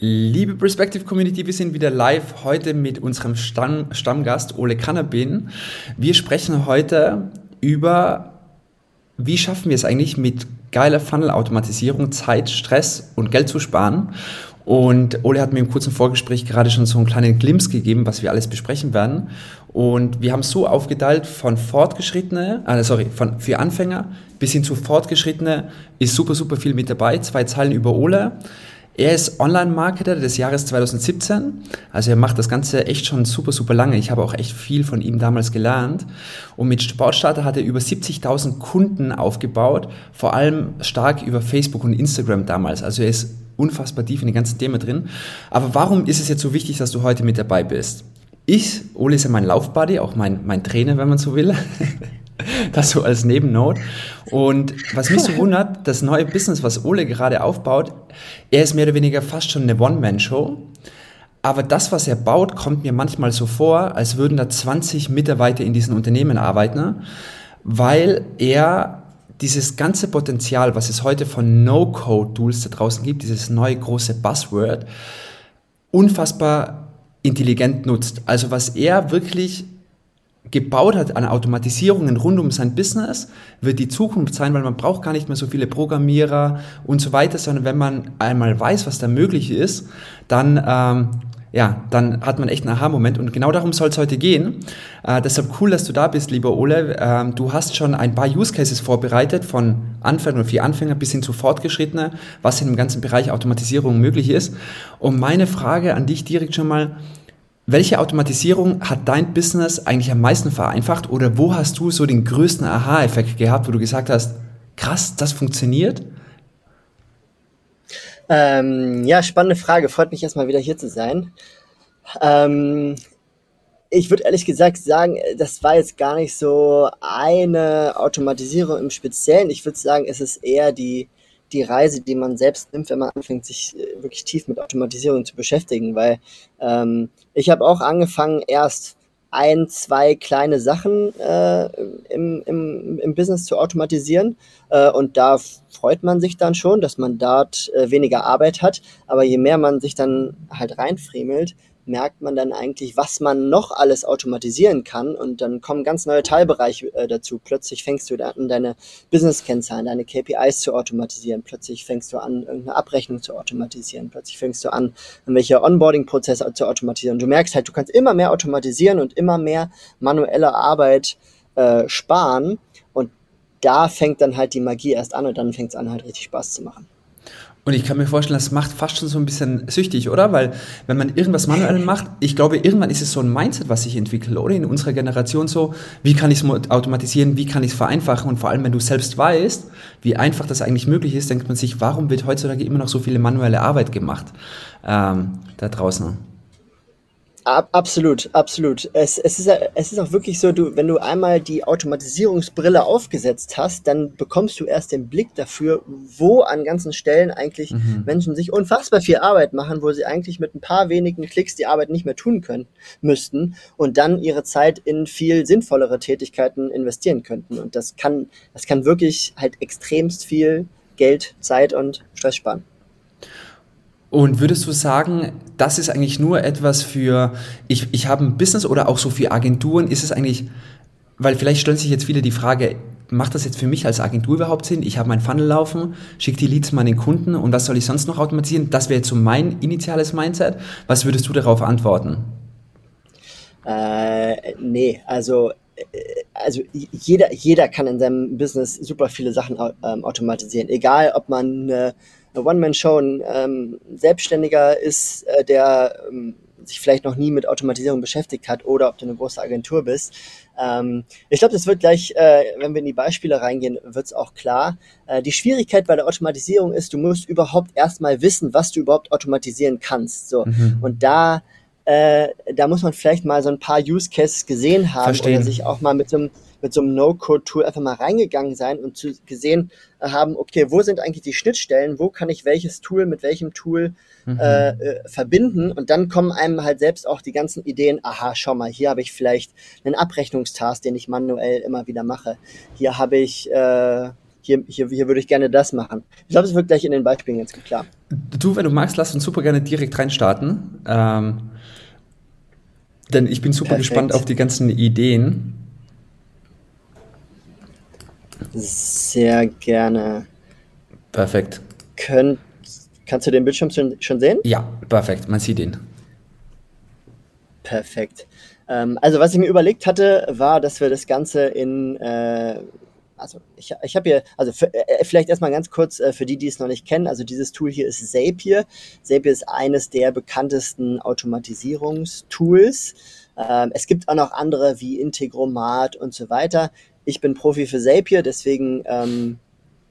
Liebe Perspective Community, wir sind wieder live heute mit unserem Stamm, Stammgast Ole Kannabin. Wir sprechen heute über, wie schaffen wir es eigentlich mit geiler Funnel-Automatisierung, Zeit, Stress und Geld zu sparen. Und Ole hat mir im kurzen Vorgespräch gerade schon so einen kleinen Glimpse gegeben, was wir alles besprechen werden. Und wir haben so aufgeteilt von Fortgeschrittene, äh, sorry, von für Anfänger bis hin zu Fortgeschrittene ist super, super viel mit dabei. Zwei Zeilen über Ole. Er ist Online-Marketer des Jahres 2017. Also er macht das Ganze echt schon super, super lange. Ich habe auch echt viel von ihm damals gelernt. Und mit Sportstarter hat er über 70.000 Kunden aufgebaut, vor allem stark über Facebook und Instagram damals. Also er ist unfassbar tief in die ganzen Themen drin. Aber warum ist es jetzt so wichtig, dass du heute mit dabei bist? Ich, Ole ist ja mein Laufbuddy, auch mein, mein Trainer, wenn man so will. das so als Nebennote. Und was mich so wundert, das neue Business, was Ole gerade aufbaut, er ist mehr oder weniger fast schon eine One-Man-Show. Aber das, was er baut, kommt mir manchmal so vor, als würden da 20 Mitarbeiter in diesen Unternehmen arbeiten, weil er dieses ganze Potenzial, was es heute von No-Code-Tools da draußen gibt, dieses neue große Buzzword, unfassbar intelligent nutzt. Also was er wirklich gebaut hat an Automatisierungen rund um sein Business, wird die Zukunft sein, weil man braucht gar nicht mehr so viele Programmierer und so weiter, sondern wenn man einmal weiß, was da möglich ist, dann ähm, ja, dann hat man echt einen Aha-Moment und genau darum soll es heute gehen. Äh, deshalb cool, dass du da bist, lieber Ole. Ähm, du hast schon ein paar Use Cases vorbereitet, von Anfänger oder für Anfänger bis hin zu Fortgeschrittene, was in dem ganzen Bereich Automatisierung möglich ist. Und meine Frage an dich direkt schon mal, welche Automatisierung hat dein Business eigentlich am meisten vereinfacht oder wo hast du so den größten Aha-Effekt gehabt, wo du gesagt hast, krass, das funktioniert? Ähm, ja, spannende Frage. Freut mich erstmal wieder hier zu sein. Ähm, ich würde ehrlich gesagt sagen, das war jetzt gar nicht so eine Automatisierung im Speziellen. Ich würde sagen, es ist eher die, die Reise, die man selbst nimmt, wenn man anfängt, sich äh, wirklich tief mit Automatisierung zu beschäftigen, weil ähm, ich habe auch angefangen, erst ein, zwei kleine Sachen äh, im, im, im Business zu automatisieren. Äh, und da freut man sich dann schon, dass man dort äh, weniger Arbeit hat. Aber je mehr man sich dann halt reinfriemelt, merkt man dann eigentlich, was man noch alles automatisieren kann und dann kommen ganz neue Teilbereiche äh, dazu. Plötzlich fängst du an, deine Business-Kennzahlen, deine KPIs zu automatisieren. Plötzlich fängst du an, irgendeine Abrechnung zu automatisieren. Plötzlich fängst du an, irgendwelche Onboarding-Prozesse zu automatisieren. Du merkst halt, du kannst immer mehr automatisieren und immer mehr manuelle Arbeit äh, sparen und da fängt dann halt die Magie erst an und dann fängt es an, halt richtig Spaß zu machen. Und ich kann mir vorstellen, das macht fast schon so ein bisschen süchtig, oder? Weil wenn man irgendwas manuell macht, ich glaube, irgendwann ist es so ein Mindset, was sich entwickelt, oder? In unserer Generation so, wie kann ich es automatisieren, wie kann ich es vereinfachen? Und vor allem, wenn du selbst weißt, wie einfach das eigentlich möglich ist, denkt man sich, warum wird heutzutage immer noch so viele manuelle Arbeit gemacht ähm, da draußen? Absolut, absolut. Es, es, ist, es ist auch wirklich so, du, wenn du einmal die Automatisierungsbrille aufgesetzt hast, dann bekommst du erst den Blick dafür, wo an ganzen Stellen eigentlich mhm. Menschen sich unfassbar viel Arbeit machen, wo sie eigentlich mit ein paar wenigen Klicks die Arbeit nicht mehr tun können, müssten und dann ihre Zeit in viel sinnvollere Tätigkeiten investieren könnten. Und das kann, das kann wirklich halt extremst viel Geld, Zeit und Stress sparen. Und würdest du sagen, das ist eigentlich nur etwas für, ich, ich habe ein Business oder auch so für Agenturen, ist es eigentlich, weil vielleicht stellen sich jetzt viele die Frage, macht das jetzt für mich als Agentur überhaupt Sinn? Ich habe mein Funnel laufen, schicke die Leads meinen Kunden und was soll ich sonst noch automatisieren? Das wäre jetzt so mein initiales Mindset. Was würdest du darauf antworten? Äh, nee, also äh, also jeder, jeder kann in seinem Business super viele Sachen ähm, automatisieren. Egal, ob man äh, One-Man-Show ein ähm, Selbstständiger ist, äh, der ähm, sich vielleicht noch nie mit Automatisierung beschäftigt hat oder ob du eine große Agentur bist. Ähm, ich glaube, das wird gleich, äh, wenn wir in die Beispiele reingehen, wird es auch klar. Äh, die Schwierigkeit bei der Automatisierung ist, du musst überhaupt erstmal wissen, was du überhaupt automatisieren kannst. So. Mhm. Und da, äh, da muss man vielleicht mal so ein paar Use Cases gesehen haben Verstehen. oder sich auch mal mit so einem mit so einem No-Code-Tool einfach mal reingegangen sein und zu gesehen äh, haben, okay, wo sind eigentlich die Schnittstellen, wo kann ich welches Tool mit welchem Tool mhm. äh, äh, verbinden und dann kommen einem halt selbst auch die ganzen Ideen, aha, schau mal, hier habe ich vielleicht einen Abrechnungstask, den ich manuell immer wieder mache. Hier habe ich, äh, hier, hier, hier würde ich gerne das machen. Ich glaube, es wird gleich in den Beispielen jetzt klar. Du, wenn du magst, lass uns super gerne direkt reinstarten. Ähm, denn ich bin super Perfekt. gespannt auf die ganzen Ideen. Sehr gerne. Perfekt. Könnt, kannst du den Bildschirm schon, sehen? Ja, perfekt. Man sieht ihn. Perfekt. Ähm, also was ich mir überlegt hatte, war, dass wir das Ganze in äh, also ich, ich habe hier, also für, äh, äh, vielleicht erstmal ganz kurz äh, für die, die es noch nicht kennen, also dieses Tool hier ist Zapier. Zapier ist eines der bekanntesten Automatisierungstools. Ähm, es gibt auch noch andere wie Integromat und so weiter. Ich bin Profi für Zapier, deswegen ähm,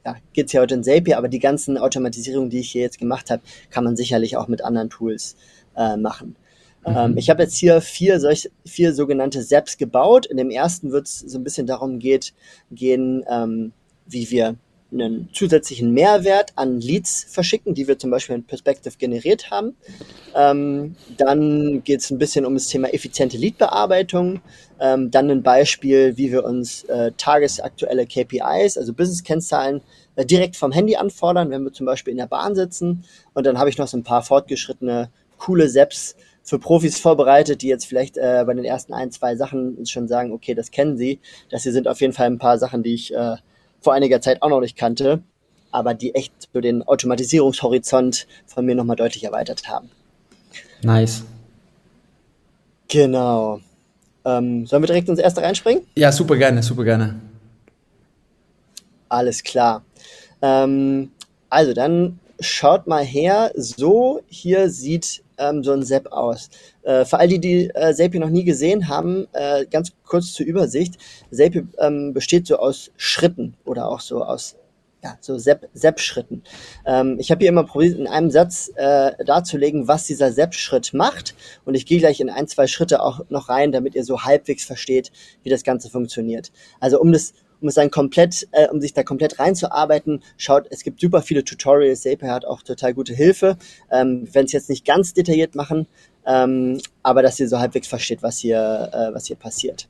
ja, geht es ja heute in Zapier, aber die ganzen Automatisierungen, die ich hier jetzt gemacht habe, kann man sicherlich auch mit anderen Tools äh, machen. Ähm, mhm. ich habe jetzt hier vier, solch, vier sogenannte SEPs gebaut. In dem ersten wird es so ein bisschen darum geht, gehen, ähm, wie wir einen zusätzlichen Mehrwert an Leads verschicken, die wir zum Beispiel in Perspective generiert haben. Ähm, dann geht es ein bisschen um das Thema effiziente Leadbearbeitung. Ähm, dann ein Beispiel, wie wir uns äh, tagesaktuelle KPIs, also Business-Kennzahlen, äh, direkt vom Handy anfordern, wenn wir zum Beispiel in der Bahn sitzen. Und dann habe ich noch so ein paar fortgeschrittene, coole SEPs, für Profis vorbereitet, die jetzt vielleicht äh, bei den ersten ein, zwei Sachen schon sagen, okay, das kennen sie. Das hier sind auf jeden Fall ein paar Sachen, die ich äh, vor einiger Zeit auch noch nicht kannte, aber die echt so den Automatisierungshorizont von mir nochmal deutlich erweitert haben. Nice. Genau. Ähm, sollen wir direkt ins erste reinspringen? Ja, super gerne, super gerne. Alles klar. Ähm, also dann schaut mal her. So hier sieht ähm, so ein Sepp aus. Äh, für all die, die äh, Zapier noch nie gesehen haben, äh, ganz kurz zur Übersicht. Zapier ähm, besteht so aus Schritten oder auch so aus ja, so Sepp-Schritten. Ähm, ich habe hier immer probiert, in einem Satz äh, darzulegen, was dieser Sepp-Schritt macht. Und ich gehe gleich in ein, zwei Schritte auch noch rein, damit ihr so halbwegs versteht, wie das Ganze funktioniert. Also um das um dann komplett, äh, um sich da komplett reinzuarbeiten, schaut, es gibt super viele Tutorials. Zapier hat auch total gute Hilfe. Ähm, Wenn es jetzt nicht ganz detailliert machen, ähm, aber dass ihr so halbwegs versteht, was hier, äh, was hier passiert.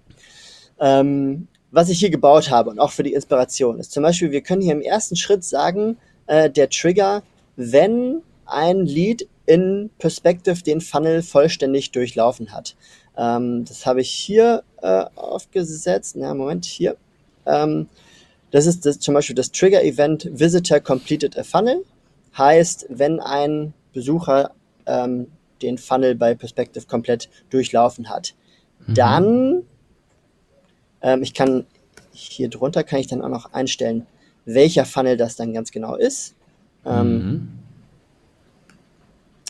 Ähm, was ich hier gebaut habe und auch für die Inspiration ist zum Beispiel, wir können hier im ersten Schritt sagen, äh, der Trigger, wenn ein Lead in Perspective den Funnel vollständig durchlaufen hat. Ähm, das habe ich hier äh, aufgesetzt. Na, Moment, hier. Ähm, das ist das, zum Beispiel das Trigger-Event Visitor Completed a Funnel. Heißt, wenn ein Besucher ähm, den Funnel bei Perspective komplett durchlaufen hat, mhm. dann, ähm, ich kann hier drunter kann ich dann auch noch einstellen, welcher Funnel das dann ganz genau ist. Ähm, mhm.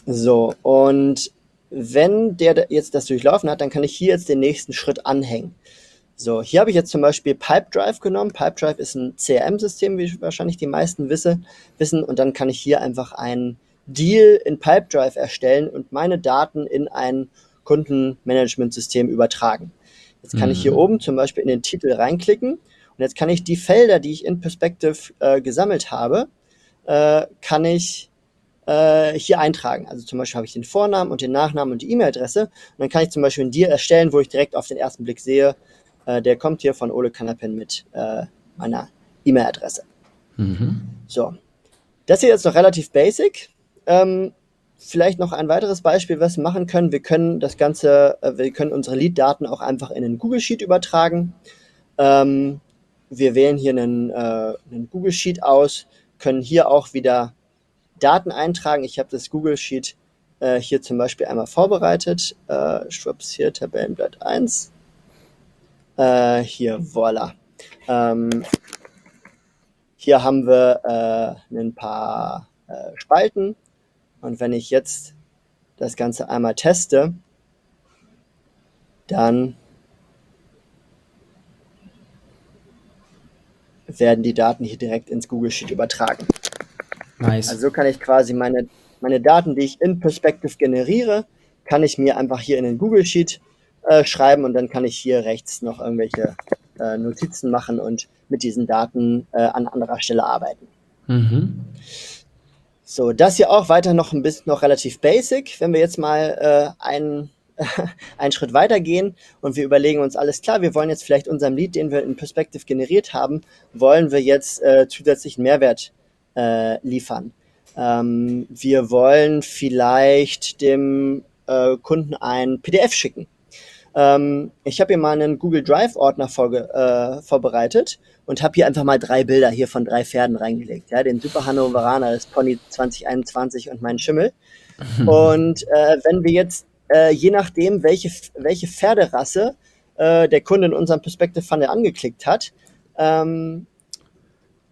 So, und wenn der jetzt das durchlaufen hat, dann kann ich hier jetzt den nächsten Schritt anhängen. So, hier habe ich jetzt zum Beispiel Pipedrive genommen. Pipedrive ist ein CRM-System, wie wahrscheinlich die meisten wisse, wissen. Und dann kann ich hier einfach einen Deal in Pipedrive erstellen und meine Daten in ein Kundenmanagementsystem übertragen. Jetzt kann mhm. ich hier mhm. oben zum Beispiel in den Titel reinklicken und jetzt kann ich die Felder, die ich in Perspective äh, gesammelt habe, äh, kann ich äh, hier eintragen. Also zum Beispiel habe ich den Vornamen und den Nachnamen und die E-Mail-Adresse und dann kann ich zum Beispiel einen Deal erstellen, wo ich direkt auf den ersten Blick sehe, äh, der kommt hier von Ole Kanapen mit äh, meiner E-Mail-Adresse. Mhm. So. Das hier ist noch relativ basic. Ähm, vielleicht noch ein weiteres Beispiel, was wir machen können. Wir können das Ganze, äh, wir können unsere Lead-Daten auch einfach in einen Google Sheet übertragen. Ähm, wir wählen hier einen, äh, einen, Google Sheet aus, können hier auch wieder Daten eintragen. Ich habe das Google Sheet äh, hier zum Beispiel einmal vorbereitet. Äh, Schwupps, hier Tabellenblatt 1. Äh, hier, voila. Ähm, hier haben wir äh, ein paar äh, Spalten. Und wenn ich jetzt das Ganze einmal teste, dann werden die Daten hier direkt ins Google Sheet übertragen. Nice. Also so kann ich quasi meine, meine Daten, die ich in Perspective generiere, kann ich mir einfach hier in den Google Sheet äh, schreiben und dann kann ich hier rechts noch irgendwelche äh, Notizen machen und mit diesen Daten äh, an anderer Stelle arbeiten. Mhm. So, das hier auch weiter noch ein bisschen noch relativ basic. Wenn wir jetzt mal äh, einen, einen Schritt weiter gehen und wir überlegen uns alles klar, wir wollen jetzt vielleicht unserem Lead, den wir in Perspective generiert haben, wollen wir jetzt äh, zusätzlichen Mehrwert äh, liefern. Ähm, wir wollen vielleicht dem äh, Kunden ein PDF schicken. Ähm, ich habe hier mal einen Google Drive-Ordner äh, vorbereitet und habe hier einfach mal drei Bilder hier von drei Pferden reingelegt. Ja, den Super Hannoveraner, das Pony 2021 und meinen Schimmel. Und äh, wenn wir jetzt, äh, je nachdem, welche, welche Pferderasse äh, der Kunde in unserem Perspective Funnel angeklickt hat, ähm,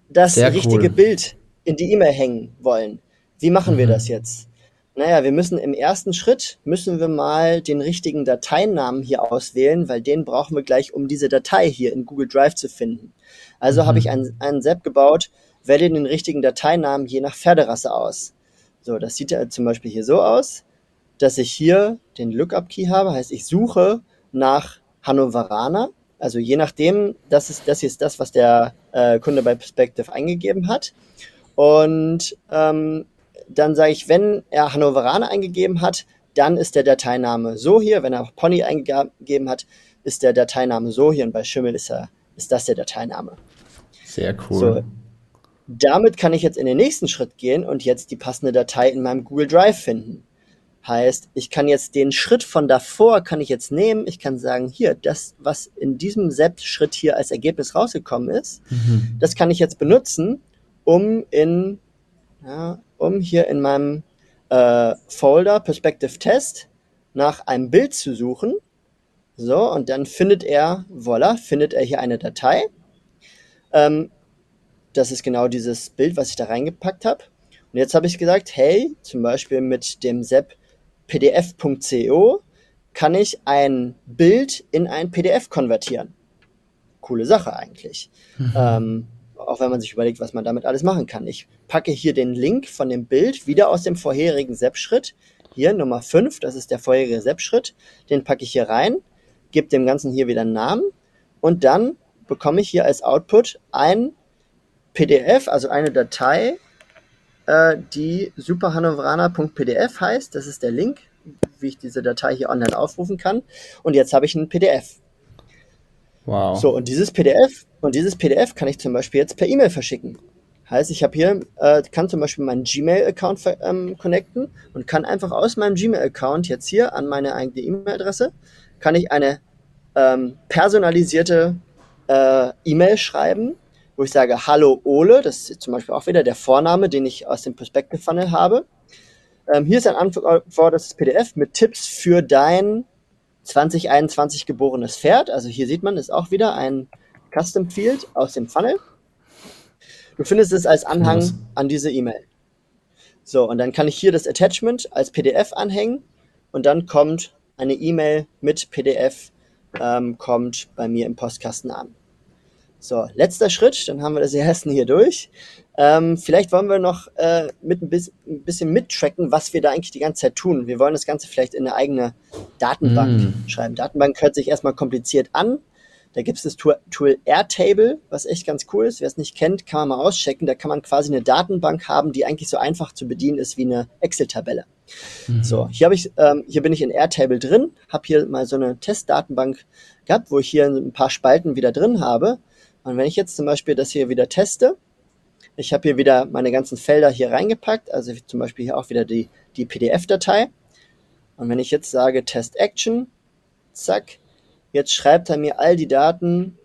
das Sehr richtige cool. Bild in die E-Mail hängen wollen. Wie machen mhm. wir das jetzt? Naja, wir müssen im ersten Schritt, müssen wir mal den richtigen Dateinamen hier auswählen, weil den brauchen wir gleich, um diese Datei hier in Google Drive zu finden. Also mhm. habe ich einen, einen SAP gebaut, wähle den richtigen Dateinamen je nach Pferderasse aus. So, das sieht ja zum Beispiel hier so aus, dass ich hier den Lookup-Key habe, heißt ich suche nach Hannoveraner. Also je nachdem, das ist das hier ist das, was der äh, Kunde bei Perspective eingegeben hat. Und ähm, dann sage ich, wenn er Hannoveraner eingegeben hat, dann ist der Dateiname so hier. Wenn er Pony eingegeben hat, ist der Dateiname so hier. Und bei Schimmel ist, er, ist das der Dateiname. Sehr cool. So, damit kann ich jetzt in den nächsten Schritt gehen und jetzt die passende Datei in meinem Google Drive finden. Heißt, ich kann jetzt den Schritt von davor kann ich jetzt nehmen. Ich kann sagen, hier, das, was in diesem Selbstschritt hier als Ergebnis rausgekommen ist, mhm. das kann ich jetzt benutzen, um in, ja, um hier in meinem äh, Folder Perspective Test nach einem Bild zu suchen. So, und dann findet er, voila, findet er hier eine Datei. Ähm, das ist genau dieses Bild, was ich da reingepackt habe. Und jetzt habe ich gesagt, hey, zum Beispiel mit dem SEP pdf.co kann ich ein Bild in ein PDF konvertieren. Coole Sache eigentlich. Mhm. Ähm, auch wenn man sich überlegt, was man damit alles machen kann. Ich packe hier den Link von dem Bild wieder aus dem vorherigen SEP-Schritt. Hier Nummer 5, das ist der vorherige SEP-Schritt. Den packe ich hier rein, gebe dem Ganzen hier wieder einen Namen und dann bekomme ich hier als Output ein PDF, also eine Datei äh, die superhannoveraner.pdf heißt. Das ist der Link, wie ich diese Datei hier online aufrufen kann. Und jetzt habe ich ein PDF. Wow. So, und dieses PDF, und dieses PDF kann ich zum Beispiel jetzt per E-Mail verschicken. Heißt, ich habe hier, äh, kann zum Beispiel meinen Gmail-Account ähm, connecten und kann einfach aus meinem Gmail-Account jetzt hier an meine eigene E-Mail-Adresse, kann ich eine ähm, personalisierte äh, E-Mail schreiben wo ich sage, hallo Ole, das ist zum Beispiel auch wieder der Vorname, den ich aus dem Perspective Funnel habe. Ähm, hier ist ein anfordertes PDF mit Tipps für dein 2021 geborenes Pferd. Also hier sieht man, ist auch wieder ein Custom Field aus dem Funnel. Du findest es als Anhang Was? an diese E-Mail. So, und dann kann ich hier das Attachment als PDF anhängen und dann kommt eine E-Mail mit PDF, ähm, kommt bei mir im Postkasten an. So, letzter Schritt, dann haben wir das ersten hier durch. Ähm, vielleicht wollen wir noch äh, mit ein bisschen, ein bisschen mittracken, was wir da eigentlich die ganze Zeit tun. Wir wollen das Ganze vielleicht in eine eigene Datenbank mm. schreiben. Datenbank hört sich erstmal kompliziert an. Da gibt es das Tool, Airtable, was echt ganz cool ist. Wer es nicht kennt, kann man mal auschecken. Da kann man quasi eine Datenbank haben, die eigentlich so einfach zu bedienen ist wie eine Excel-Tabelle. Mhm. So, hier habe ich, ähm, hier bin ich in Airtable drin, habe hier mal so eine Testdatenbank gehabt, wo ich hier ein paar Spalten wieder drin habe. Und wenn ich jetzt zum Beispiel das hier wieder teste, ich habe hier wieder meine ganzen Felder hier reingepackt, also zum Beispiel hier auch wieder die, die PDF-Datei. Und wenn ich jetzt sage Test Action, zack, jetzt schreibt er mir all die Daten,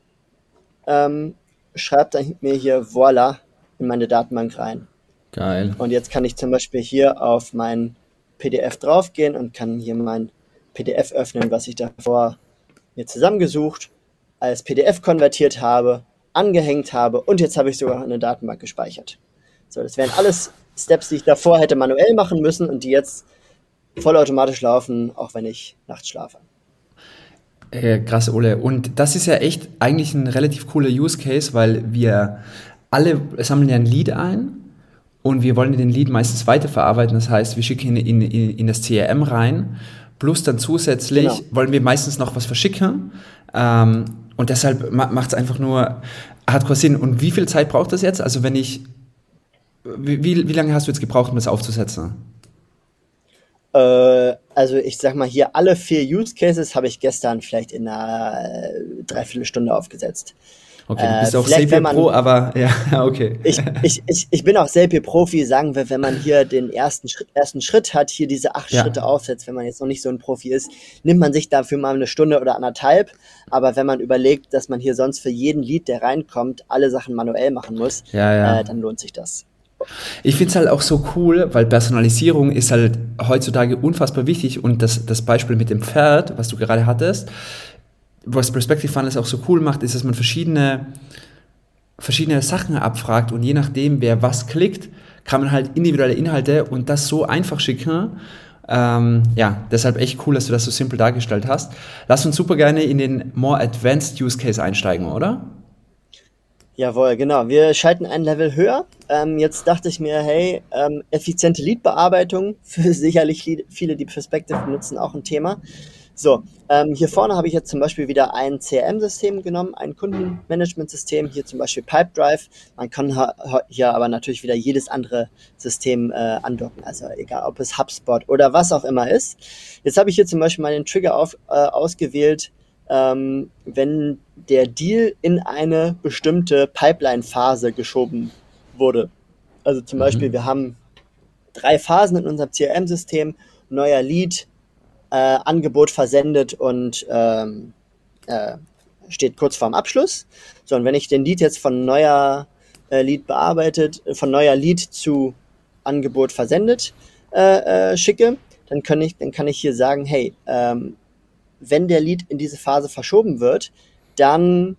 ähm, schreibt er mir hier voila in meine Datenbank rein. Geil. Und jetzt kann ich zum Beispiel hier auf mein PDF draufgehen und kann hier mein PDF öffnen, was ich davor mir zusammengesucht, als PDF konvertiert habe angehängt habe und jetzt habe ich sogar eine Datenbank gespeichert. So, das wären alles Steps, die ich davor hätte manuell machen müssen und die jetzt vollautomatisch laufen, auch wenn ich nachts schlafe. Äh, krass, Ole. Und das ist ja echt eigentlich ein relativ cooler Use Case, weil wir alle sammeln ja ein Lead ein und wir wollen den Lead meistens weiterverarbeiten. Das heißt, wir schicken ihn in, in, in das CRM rein. Plus dann zusätzlich genau. wollen wir meistens noch was verschicken. Ähm, und deshalb macht es einfach nur hardcore Sinn. Und wie viel Zeit braucht das jetzt? Also wenn ich, wie, wie lange hast du jetzt gebraucht, um das aufzusetzen? Äh, also ich sag mal hier, alle vier Use Cases habe ich gestern vielleicht in einer äh, Dreiviertelstunde aufgesetzt. Okay, du bist äh, auch Zapier man, Pro, aber ja, okay. Ich, ich, ich, ich bin auch Zapier Profi, sagen wir, wenn man hier den ersten, Schritt, ersten Schritt hat, hier diese acht ja. Schritte aufsetzt, wenn man jetzt noch nicht so ein Profi ist, nimmt man sich dafür mal eine Stunde oder anderthalb. Aber wenn man überlegt, dass man hier sonst für jeden Lied, der reinkommt, alle Sachen manuell machen muss, ja, ja. Äh, dann lohnt sich das. Ich finde es halt auch so cool, weil Personalisierung ist halt heutzutage unfassbar wichtig und das, das Beispiel mit dem Pferd, was du gerade hattest, was Perspective Funnels auch so cool macht, ist, dass man verschiedene, verschiedene Sachen abfragt und je nachdem, wer was klickt, kann man halt individuelle Inhalte und das so einfach schicken. Ähm, ja, deshalb echt cool, dass du das so simpel dargestellt hast. Lass uns super gerne in den more advanced Use Case einsteigen, oder? Jawohl, genau. Wir schalten ein Level höher. Ähm, jetzt dachte ich mir, hey, ähm, effiziente Lead-Bearbeitung für sicherlich viele, die Perspective benutzen, auch ein Thema. So, ähm, hier vorne habe ich jetzt zum Beispiel wieder ein CRM-System genommen, ein Kundenmanagement-System, hier zum Beispiel Pipedrive. Man kann hier aber natürlich wieder jedes andere System äh, andocken, also egal ob es HubSpot oder was auch immer ist. Jetzt habe ich hier zum Beispiel mal den Trigger auf, äh, ausgewählt, ähm, wenn der Deal in eine bestimmte Pipeline-Phase geschoben wurde. Also zum mhm. Beispiel, wir haben drei Phasen in unserem CRM-System, neuer Lead, äh, Angebot versendet und ähm, äh, steht kurz vorm Abschluss. So, und wenn ich den Lead jetzt von neuer äh, Lead bearbeitet, von neuer Lead zu Angebot versendet äh, äh, schicke, dann kann ich, dann kann ich hier sagen, hey, ähm, wenn der Lead in diese Phase verschoben wird, dann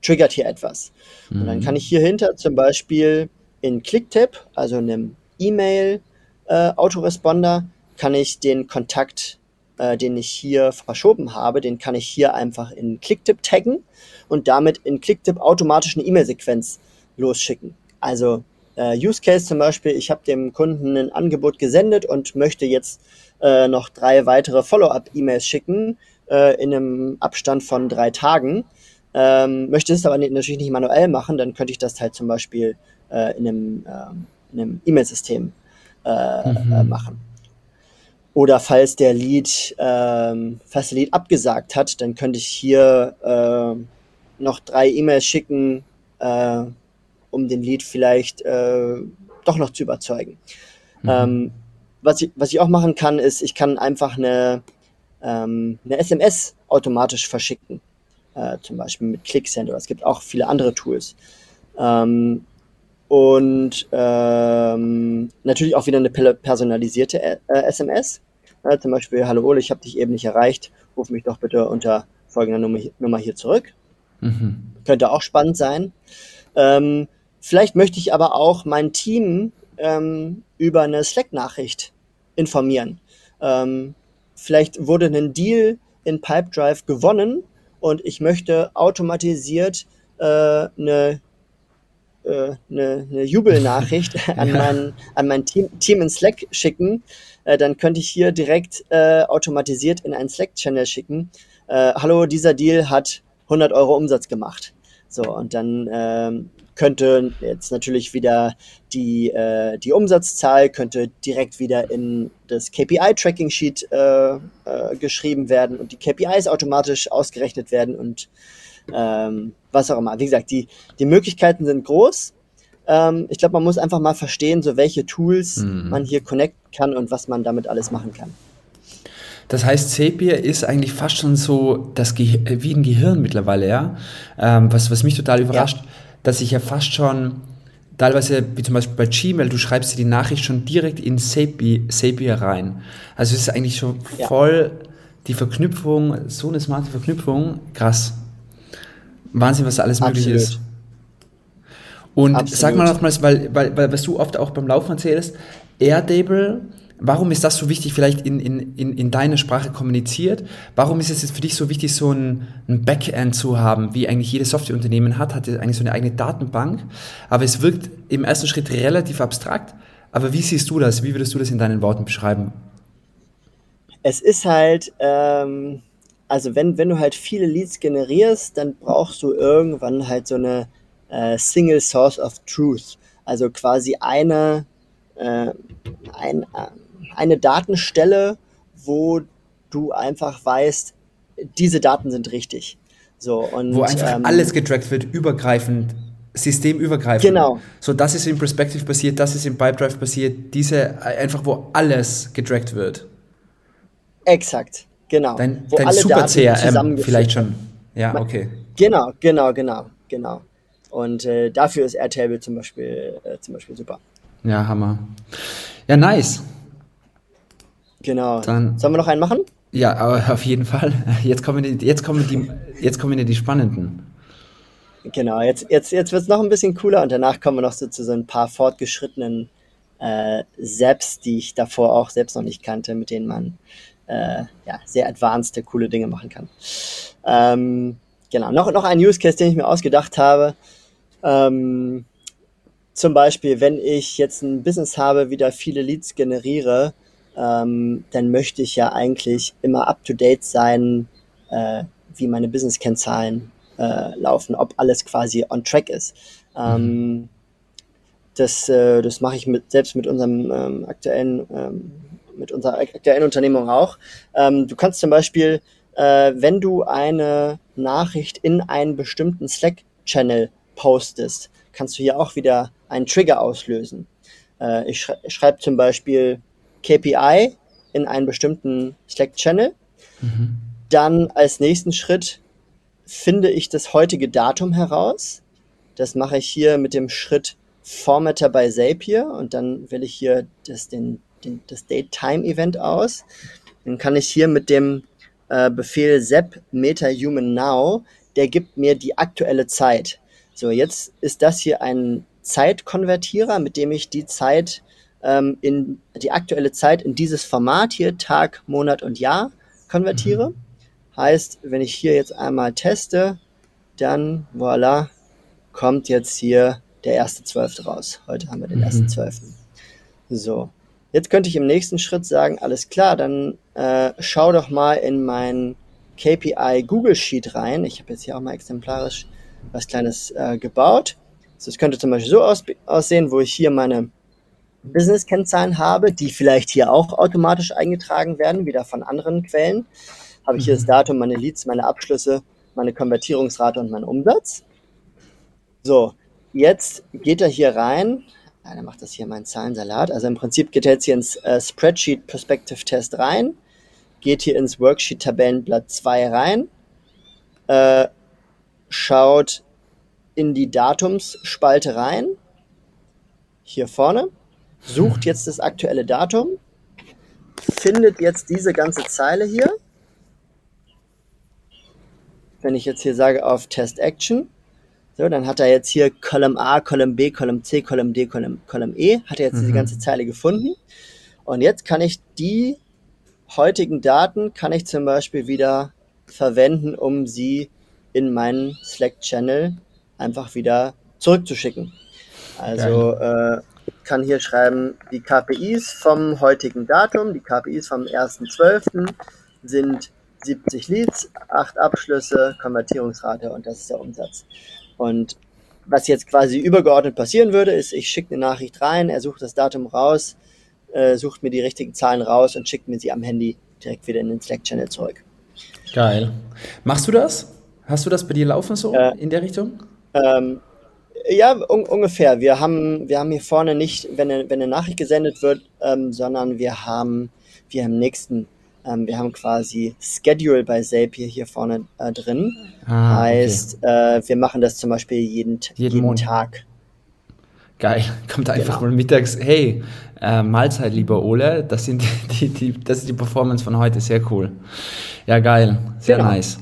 triggert hier etwas. Mhm. Und dann mhm. kann ich hier hinter zum Beispiel in Clicktip, also einem E-Mail-Autoresponder, äh, kann ich den Kontakt äh, den ich hier verschoben habe, den kann ich hier einfach in Clicktip taggen und damit in Clicktip automatisch eine E-Mail-Sequenz losschicken. Also äh, Use Case zum Beispiel, ich habe dem Kunden ein Angebot gesendet und möchte jetzt äh, noch drei weitere Follow-up-E-Mails schicken äh, in einem Abstand von drei Tagen. Ähm, möchte es aber natürlich nicht manuell machen, dann könnte ich das halt zum Beispiel äh, in einem, ähm, E-Mail-System äh, mhm. machen. Oder falls der Lead, ähm, falls der Lead abgesagt hat, dann könnte ich hier äh, noch drei E-Mails schicken, äh, um den Lead vielleicht äh, doch noch zu überzeugen. Mhm. Ähm, was, ich, was ich auch machen kann, ist, ich kann einfach eine, ähm, eine SMS automatisch verschicken. Äh, zum Beispiel mit ClickSend oder es gibt auch viele andere Tools. Ähm, und ähm, natürlich auch wieder eine personalisierte äh, SMS. Ja, zum Beispiel, hallo Ole, ich habe dich eben nicht erreicht, ruf mich doch bitte unter folgender Nummer, Nummer hier zurück. Mhm. Könnte auch spannend sein. Ähm, vielleicht möchte ich aber auch mein Team ähm, über eine Slack-Nachricht informieren. Ähm, vielleicht wurde ein Deal in Pipedrive gewonnen und ich möchte automatisiert äh, eine äh, eine, eine Jubelnachricht an mein, an mein Team, Team in Slack schicken, äh, dann könnte ich hier direkt äh, automatisiert in einen Slack-Channel schicken. Äh, Hallo, dieser Deal hat 100 Euro Umsatz gemacht. So, und dann ähm, könnte jetzt natürlich wieder die, äh, die Umsatzzahl könnte direkt wieder in das KPI-Tracking-Sheet äh, äh, geschrieben werden und die KPIs automatisch ausgerechnet werden und ähm, was auch immer. Wie gesagt, die, die Möglichkeiten sind groß. Ähm, ich glaube, man muss einfach mal verstehen, so welche Tools mhm. man hier connecten kann und was man damit alles machen kann. Das heißt, Zapier ist eigentlich fast schon so das Ge wie ein Gehirn mittlerweile, ja. Ähm, was, was mich total überrascht, ja. dass ich ja fast schon teilweise, wie zum Beispiel bei Gmail, du schreibst dir die Nachricht schon direkt in Zapier rein. Also es ist eigentlich schon ja. voll die Verknüpfung, so eine smarte Verknüpfung, krass. Wahnsinn, was da alles möglich Absolut. ist. Und Absolut. sag mal nochmals, weil, weil, weil was du oft auch beim Laufen erzählst, Airtable, warum ist das so wichtig, vielleicht in, in, in, in deiner Sprache kommuniziert? Warum ist es jetzt für dich so wichtig, so ein, ein Backend zu haben, wie eigentlich jedes Softwareunternehmen hat, hat eigentlich so eine eigene Datenbank, aber es wirkt im ersten Schritt relativ abstrakt. Aber wie siehst du das? Wie würdest du das in deinen Worten beschreiben? Es ist halt, ähm, also wenn, wenn du halt viele Leads generierst, dann brauchst du irgendwann halt so eine äh, Single Source of Truth. Also quasi eine, äh, ein, äh, eine Datenstelle, wo du einfach weißt, diese Daten sind richtig. So, und, wo einfach ähm, alles getrackt wird, übergreifend, systemübergreifend. Genau. So, das ist in Perspective passiert, das ist in Pipedrive passiert, diese, einfach wo alles getrackt wird. Exakt, genau. Dein, dein Super CRM vielleicht schon. Ja, okay. Genau, genau, genau, genau. Und äh, dafür ist Airtable zum Beispiel, äh, zum Beispiel super. Ja, Hammer. Ja, nice. Genau. Dann, Sollen wir noch einen machen? Ja, auf jeden Fall. Jetzt kommen die, jetzt kommen die, jetzt kommen die spannenden. Genau, jetzt, jetzt, jetzt wird es noch ein bisschen cooler und danach kommen wir noch so zu so ein paar fortgeschrittenen äh, Zaps, die ich davor auch selbst noch nicht kannte, mit denen man äh, ja, sehr advanced, coole Dinge machen kann. Ähm, genau, noch, noch ein Use Case, den ich mir ausgedacht habe. Ähm, zum Beispiel, wenn ich jetzt ein Business habe, wieder viele Leads generiere, ähm, dann möchte ich ja eigentlich immer up-to-date sein, äh, wie meine Business-Kennzahlen äh, laufen, ob alles quasi on track ist. Ähm, das äh, das mache ich mit, selbst mit unserem ähm, aktuellen, ähm, mit unserer aktuellen Unternehmung auch. Ähm, du kannst zum Beispiel, äh, wenn du eine Nachricht in einen bestimmten Slack-Channel postest, kannst du hier auch wieder einen Trigger auslösen. Äh, ich, schrei ich schreibe zum Beispiel KPI in einen bestimmten Slack-Channel. Mhm. Dann als nächsten Schritt finde ich das heutige Datum heraus. Das mache ich hier mit dem Schritt Formatter bei Zapier und dann wähle ich hier das, den, den, das Date-Time-Event aus. Dann kann ich hier mit dem äh, Befehl zap meta human now, der gibt mir die aktuelle Zeit. So, jetzt ist das hier ein Zeitkonvertierer, mit dem ich die Zeit ähm, in die aktuelle Zeit in dieses Format hier, Tag, Monat und Jahr, konvertiere. Mhm. Heißt, wenn ich hier jetzt einmal teste, dann voilà, kommt jetzt hier der erste Zwölfte raus. Heute haben wir den mhm. ersten Zwölften. So, jetzt könnte ich im nächsten Schritt sagen, alles klar, dann äh, schau doch mal in mein KPI Google Sheet rein. Ich habe jetzt hier auch mal exemplarisch was Kleines äh, gebaut. Also es könnte zum Beispiel so aus, aussehen, wo ich hier meine Business-Kennzahlen habe, die vielleicht hier auch automatisch eingetragen werden, wieder von anderen Quellen. Habe ich hier das mhm. Datum, meine Leads, meine Abschlüsse, meine Konvertierungsrate und meinen Umsatz. So, jetzt geht er hier rein. Ja, dann macht das hier meinen Zahlensalat. Also im Prinzip geht er jetzt hier ins äh, Spreadsheet Perspective Test rein, geht hier ins Worksheet Tabellenblatt 2 rein, äh, schaut in die Datumsspalte rein, hier vorne, sucht jetzt das aktuelle Datum, findet jetzt diese ganze Zeile hier. Wenn ich jetzt hier sage auf Test Action, so, dann hat er jetzt hier Column A, Column B, Column C, Column D, Column, Column E, hat er jetzt mhm. diese ganze Zeile gefunden. Und jetzt kann ich die heutigen Daten, kann ich zum Beispiel wieder verwenden, um sie in meinen Slack-Channel einfach wieder zurückzuschicken. Also äh, kann hier schreiben, die KPIs vom heutigen Datum, die KPIs vom 1.12. sind 70 Leads, 8 Abschlüsse, Konvertierungsrate und das ist der Umsatz. Und was jetzt quasi übergeordnet passieren würde, ist, ich schicke eine Nachricht rein, er sucht das Datum raus, äh, sucht mir die richtigen Zahlen raus und schickt mir sie am Handy direkt wieder in den Slack-Channel zurück. Geil. Machst du das? Hast du das bei dir laufen so äh, in der Richtung? Ähm, ja, un ungefähr. Wir haben, wir haben hier vorne nicht, wenn eine, wenn eine Nachricht gesendet wird, ähm, sondern wir haben, wir haben nächsten, ähm, wir haben quasi Schedule bei Zapier hier vorne äh, drin. Ah, heißt, okay. äh, wir machen das zum Beispiel jeden, jeden, jeden Tag. Geil, kommt einfach genau. mal mittags, hey, äh, Mahlzeit, lieber Ole, das, sind die, die, das ist die Performance von heute, sehr cool. Ja, geil, sehr genau. nice.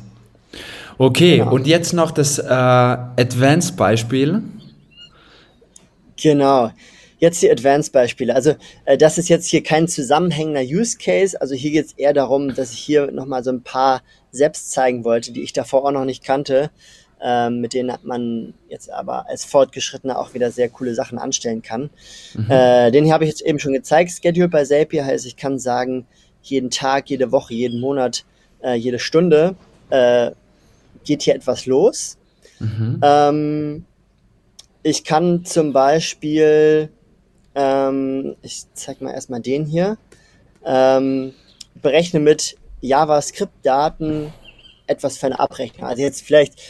Okay, genau. und jetzt noch das äh, Advanced-Beispiel. Genau. Jetzt die Advanced-Beispiele. Also äh, das ist jetzt hier kein zusammenhängender Use Case. Also hier geht es eher darum, dass ich hier nochmal so ein paar selbst zeigen wollte, die ich davor auch noch nicht kannte, ähm, mit denen man jetzt aber als Fortgeschrittener auch wieder sehr coole Sachen anstellen kann. Mhm. Äh, den hier habe ich jetzt eben schon gezeigt. Schedule bei Zapier heißt, ich kann sagen, jeden Tag, jede Woche, jeden Monat, äh, jede Stunde äh, geht hier etwas los. Mhm. Ähm, ich kann zum Beispiel, ähm, ich zeig mal erstmal den hier. ähm, berechne mit JavaScript-Daten etwas für eine Abrechnung. Also jetzt vielleicht,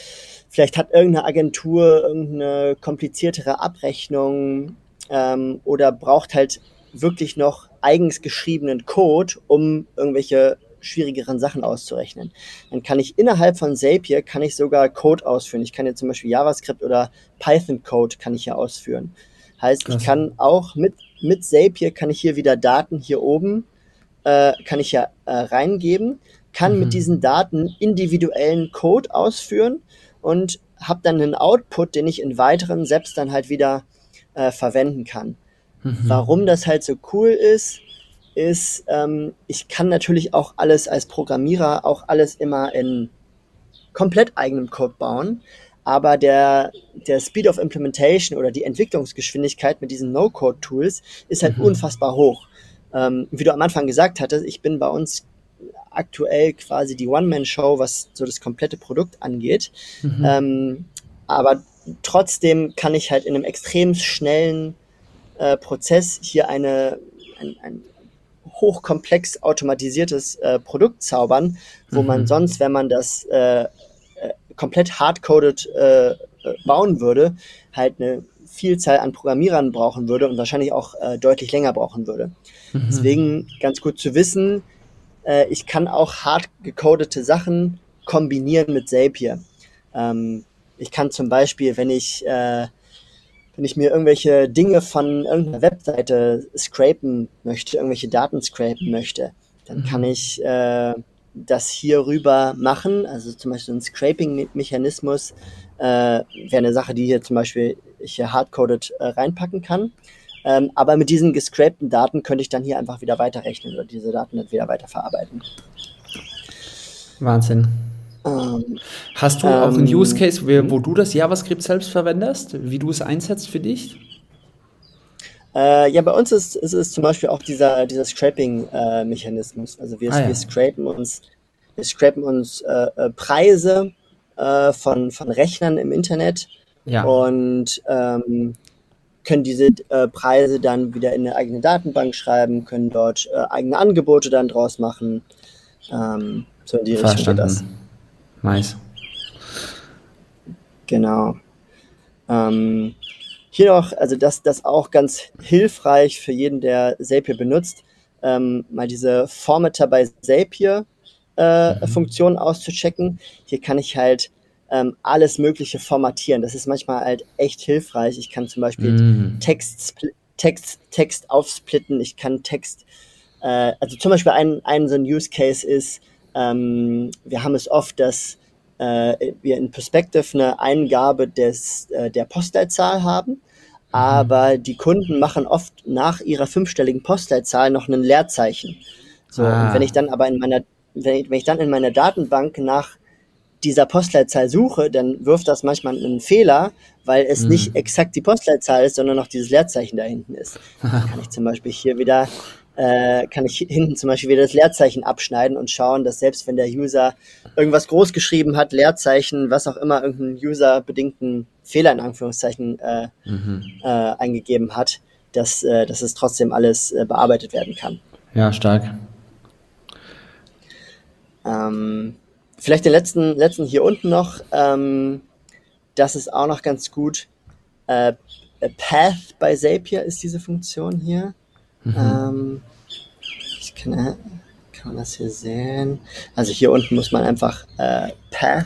vielleicht hat irgendeine Agentur irgendeine kompliziertere Abrechnung ähm, oder braucht halt wirklich noch eigens geschriebenen Code, um irgendwelche schwierigeren Sachen auszurechnen. Dann kann ich innerhalb von Zapier kann ich sogar Code ausführen. Ich kann jetzt zum Beispiel JavaScript oder Python Code kann ich hier ausführen. Heißt, Krass. ich kann auch mit, mit Zapier kann ich hier wieder Daten hier oben äh, kann ich ja äh, reingeben, kann mhm. mit diesen Daten individuellen Code ausführen und habe dann einen Output, den ich in weiteren Steps dann halt wieder äh, verwenden kann. Mhm. Warum das halt so cool ist, ist, ähm, ich kann natürlich auch alles als Programmierer auch alles immer in komplett eigenem Code bauen, aber der, der Speed of Implementation oder die Entwicklungsgeschwindigkeit mit diesen No-Code-Tools ist halt mhm. unfassbar hoch. Ähm, wie du am Anfang gesagt hattest, ich bin bei uns aktuell quasi die One-Man-Show, was so das komplette Produkt angeht. Mhm. Ähm, aber trotzdem kann ich halt in einem extrem schnellen äh, Prozess hier eine, ein, ein hochkomplex automatisiertes äh, Produkt zaubern, wo mhm. man sonst, wenn man das äh, äh komplett hardcoded äh, äh, bauen würde, halt eine Vielzahl an Programmierern brauchen würde und wahrscheinlich auch äh, deutlich länger brauchen würde. Mhm. Deswegen ganz gut zu wissen, ich kann auch hart gecodete Sachen kombinieren mit Zapier. Ähm, ich kann zum Beispiel, wenn ich, äh, wenn ich mir irgendwelche Dinge von irgendeiner Webseite scrapen möchte, irgendwelche Daten scrapen möchte, dann mhm. kann ich äh, das hier rüber machen. Also zum Beispiel ein Scraping-Mechanismus äh, wäre eine Sache, die hier zum Beispiel ich hier hardcoded äh, reinpacken kann. Ähm, aber mit diesen gescrapten Daten könnte ich dann hier einfach wieder weiterrechnen oder diese Daten dann wieder weiterverarbeiten. Wahnsinn. Ähm, Hast du ähm, auch einen ähm, Use Case, wo, wo, du das JavaScript selbst verwendest, wie du es einsetzt für dich? Äh, ja, bei uns ist, ist, es zum Beispiel auch dieser, dieser Scraping-Mechanismus. Äh, also wir, ah, ja. wir scrapen uns, wir scrapen uns äh, äh Preise äh, von, von Rechnern im Internet ja. und ähm, können diese äh, Preise dann wieder in eine eigene Datenbank schreiben, können dort eigene Angebote dann draus machen. Ähm, so in die Richtung geht das. Nice. Genau. Ähm, hier noch, also das, das auch ganz hilfreich für jeden, der Zapier benutzt, ähm, mal diese Formatter bei Zapier äh, mhm. Funktion auszuchecken. Hier kann ich halt ähm, alles Mögliche formatieren. Das ist manchmal halt echt hilfreich. Ich kann zum Beispiel mm. Text, Text, Text aufsplitten. Ich kann Text, äh, also zum Beispiel ein, ein so ein Use Case ist, ähm, wir haben es oft, dass äh, wir in Perspective eine Eingabe des, äh, der Postleitzahl haben. Mhm. Aber die Kunden machen oft nach ihrer fünfstelligen Postleitzahl noch ein Leerzeichen. So, ah. und wenn ich dann aber in meiner, wenn ich, wenn ich dann in meiner Datenbank nach dieser Postleitzahl suche, dann wirft das manchmal einen Fehler, weil es mhm. nicht exakt die Postleitzahl ist, sondern noch dieses Leerzeichen da hinten ist. Dann kann ich zum Beispiel hier wieder, äh, kann ich hinten zum Beispiel wieder das Leerzeichen abschneiden und schauen, dass selbst wenn der User irgendwas groß geschrieben hat, Leerzeichen, was auch immer, irgendeinen userbedingten Fehler in Anführungszeichen äh, mhm. äh, eingegeben hat, dass, äh, dass es trotzdem alles äh, bearbeitet werden kann. Ja, stark. Ähm, Vielleicht den letzten, letzten hier unten noch. Ähm, das ist auch noch ganz gut. Äh, Path bei Zapier ist diese Funktion hier. Mhm. Ähm, ich kann, äh, kann man das hier sehen? Also hier unten muss man einfach äh, Path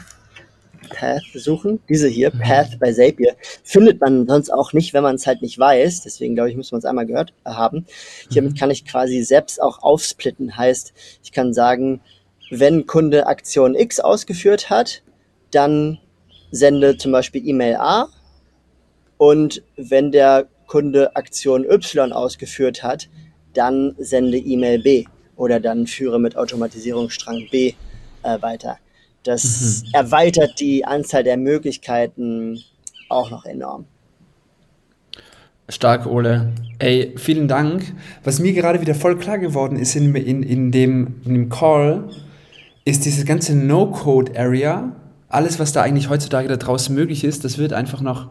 Path suchen. Diese hier, mhm. Path bei Zapier, findet man sonst auch nicht, wenn man es halt nicht weiß. Deswegen glaube ich, muss man es einmal gehört haben. Hiermit mhm. kann ich quasi selbst auch aufsplitten. Heißt, ich kann sagen, wenn Kunde Aktion X ausgeführt hat, dann sende zum Beispiel E-Mail A und wenn der Kunde Aktion Y ausgeführt hat, dann sende E-Mail B oder dann führe mit Automatisierungsstrang B äh, weiter. Das mhm. erweitert die Anzahl der Möglichkeiten auch noch enorm. Stark, Ole. Ey, vielen Dank. Was mir gerade wieder voll klar geworden ist in, in, in, dem, in dem Call, ist diese ganze No-Code-Area, alles, was da eigentlich heutzutage da draußen möglich ist, das wird einfach noch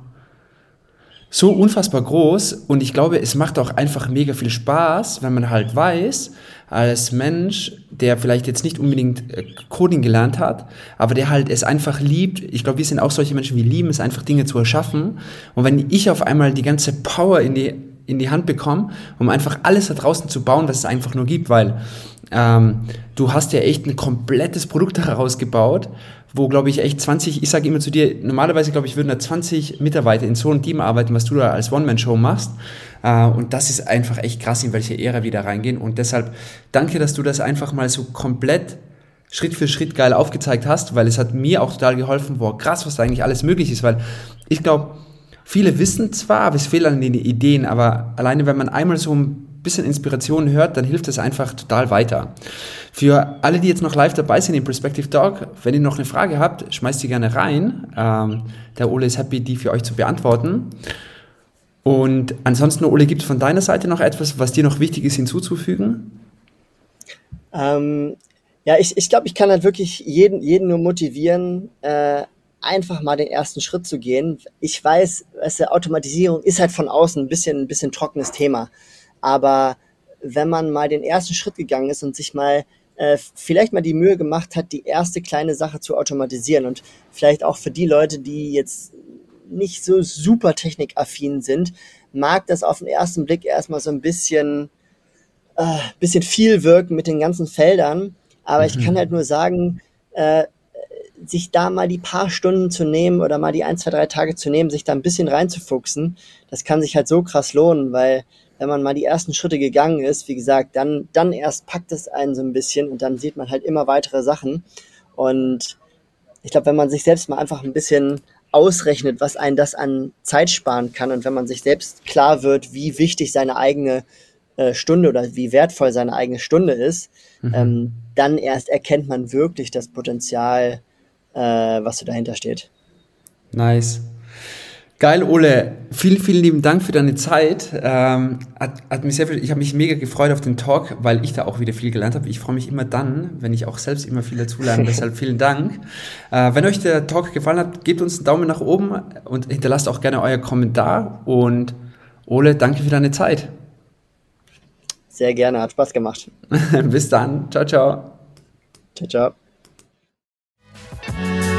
so unfassbar groß und ich glaube, es macht auch einfach mega viel Spaß, wenn man halt weiß, als Mensch, der vielleicht jetzt nicht unbedingt äh, Coding gelernt hat, aber der halt es einfach liebt. Ich glaube, wir sind auch solche Menschen, wir lieben es einfach Dinge zu erschaffen. Und wenn ich auf einmal die ganze Power in die in die Hand bekommen, um einfach alles da draußen zu bauen, was es einfach nur gibt, weil ähm, du hast ja echt ein komplettes Produkt herausgebaut, wo, glaube ich, echt 20, ich sage immer zu dir, normalerweise, glaube ich, würden da 20 Mitarbeiter in so einem Team arbeiten, was du da als One-Man-Show machst. Äh, und das ist einfach echt krass, in welche Ära wir da reingehen. Und deshalb danke, dass du das einfach mal so komplett Schritt für Schritt geil aufgezeigt hast, weil es hat mir auch total geholfen, boah, krass, was da eigentlich alles möglich ist, weil ich glaube, Viele wissen zwar, aber es fehlen an den Ideen, aber alleine wenn man einmal so ein bisschen Inspiration hört, dann hilft es einfach total weiter. Für alle, die jetzt noch live dabei sind im Perspective Talk, wenn ihr noch eine Frage habt, schmeißt sie gerne rein. Ähm, der Ole ist happy, die für euch zu beantworten. Und ansonsten, Ole, gibt es von deiner Seite noch etwas, was dir noch wichtig ist hinzuzufügen? Ähm, ja, ich, ich glaube, ich kann halt wirklich jeden, jeden nur motivieren, äh, einfach mal den ersten Schritt zu gehen. Ich weiß, weißt Automatisierung ist halt von außen ein bisschen, ein bisschen trockenes Thema. Aber wenn man mal den ersten Schritt gegangen ist und sich mal äh, vielleicht mal die Mühe gemacht hat, die erste kleine Sache zu automatisieren und vielleicht auch für die Leute, die jetzt nicht so super technikaffin sind, mag das auf den ersten Blick erstmal so ein bisschen, äh, bisschen viel wirken mit den ganzen Feldern. Aber mhm. ich kann halt nur sagen, äh, sich da mal die paar Stunden zu nehmen oder mal die ein, zwei, drei Tage zu nehmen, sich da ein bisschen reinzufuchsen, das kann sich halt so krass lohnen, weil wenn man mal die ersten Schritte gegangen ist, wie gesagt, dann, dann erst packt es einen so ein bisschen und dann sieht man halt immer weitere Sachen. Und ich glaube, wenn man sich selbst mal einfach ein bisschen ausrechnet, was einen das an Zeit sparen kann und wenn man sich selbst klar wird, wie wichtig seine eigene äh, Stunde oder wie wertvoll seine eigene Stunde ist, mhm. ähm, dann erst erkennt man wirklich das Potenzial äh, was so dahinter steht. Nice. Geil, Ole. Vielen, vielen lieben Dank für deine Zeit. Ähm, hat, hat mich sehr viel, ich habe mich mega gefreut auf den Talk, weil ich da auch wieder viel gelernt habe. Ich freue mich immer dann, wenn ich auch selbst immer viel dazu lerne. Deshalb vielen Dank. Äh, wenn euch der Talk gefallen hat, gebt uns einen Daumen nach oben und hinterlasst auch gerne euer Kommentar. Und Ole, danke für deine Zeit. Sehr gerne, hat Spaß gemacht. Bis dann. Ciao, ciao. Ciao, ciao.